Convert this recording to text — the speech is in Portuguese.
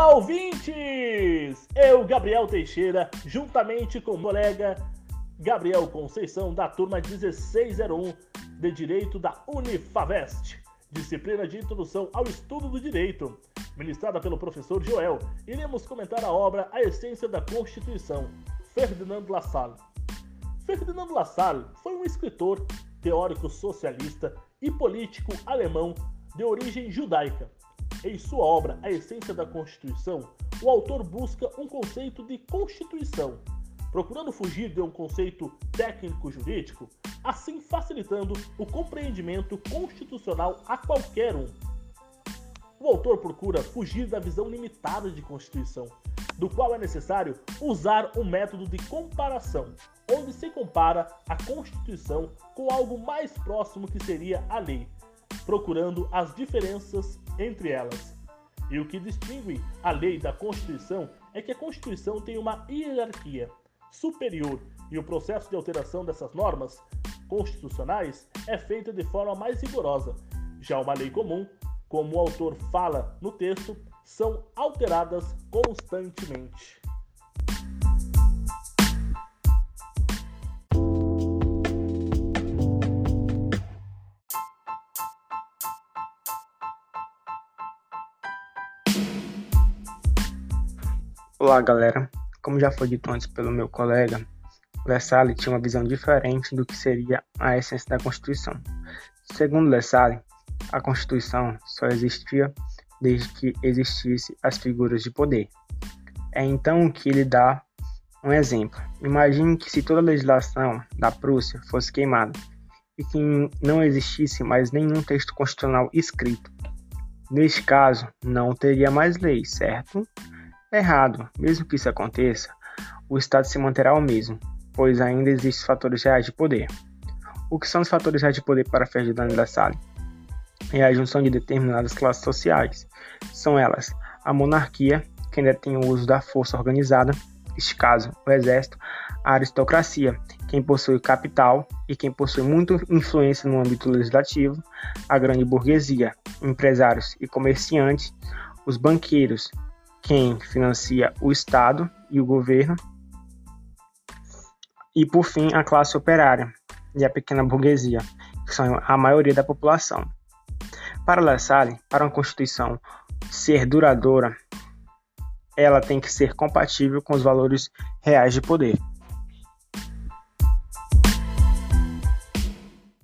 Olá, ouvintes! Eu, Gabriel Teixeira, juntamente com o colega Gabriel Conceição, da turma 1601 de Direito da Unifavest, disciplina de Introdução ao Estudo do Direito, ministrada pelo professor Joel, iremos comentar a obra A Essência da Constituição, Ferdinand Lassalle. Ferdinand Lassalle foi um escritor, teórico socialista e político alemão de origem judaica em sua obra A Essência da Constituição, o autor busca um conceito de Constituição, procurando fugir de um conceito técnico-jurídico, assim facilitando o compreendimento constitucional a qualquer um. O autor procura fugir da visão limitada de Constituição, do qual é necessário usar um método de comparação, onde se compara a Constituição com algo mais próximo que seria a lei, procurando as diferenças entre elas. E o que distingue a lei da Constituição é que a Constituição tem uma hierarquia superior e o processo de alteração dessas normas constitucionais é feito de forma mais rigorosa. Já uma lei comum, como o autor fala no texto, são alteradas constantemente. Olá, galera. Como já foi dito antes pelo meu colega, Lassalle tinha uma visão diferente do que seria a essência da Constituição. Segundo Lassalle, a Constituição só existia desde que existissem as figuras de poder. É então que ele dá um exemplo. Imagine que se toda a legislação da Prússia fosse queimada e que não existisse mais nenhum texto constitucional escrito. Neste caso, não teria mais lei, certo? Errado. Mesmo que isso aconteça, o Estado se manterá o mesmo, pois ainda existem fatores reais de poder. O que são os fatores reais de poder para Ferdinand Lassalle? É a junção de determinadas classes sociais. São elas a monarquia, que ainda tem o uso da força organizada, neste caso, o exército, a aristocracia, quem possui capital e quem possui muita influência no âmbito legislativo, a grande burguesia, empresários e comerciantes, os banqueiros, quem financia o Estado e o governo, e por fim a classe operária e a pequena burguesia, que são a maioria da população. Para Lassalle, para uma Constituição ser duradoura, ela tem que ser compatível com os valores reais de poder.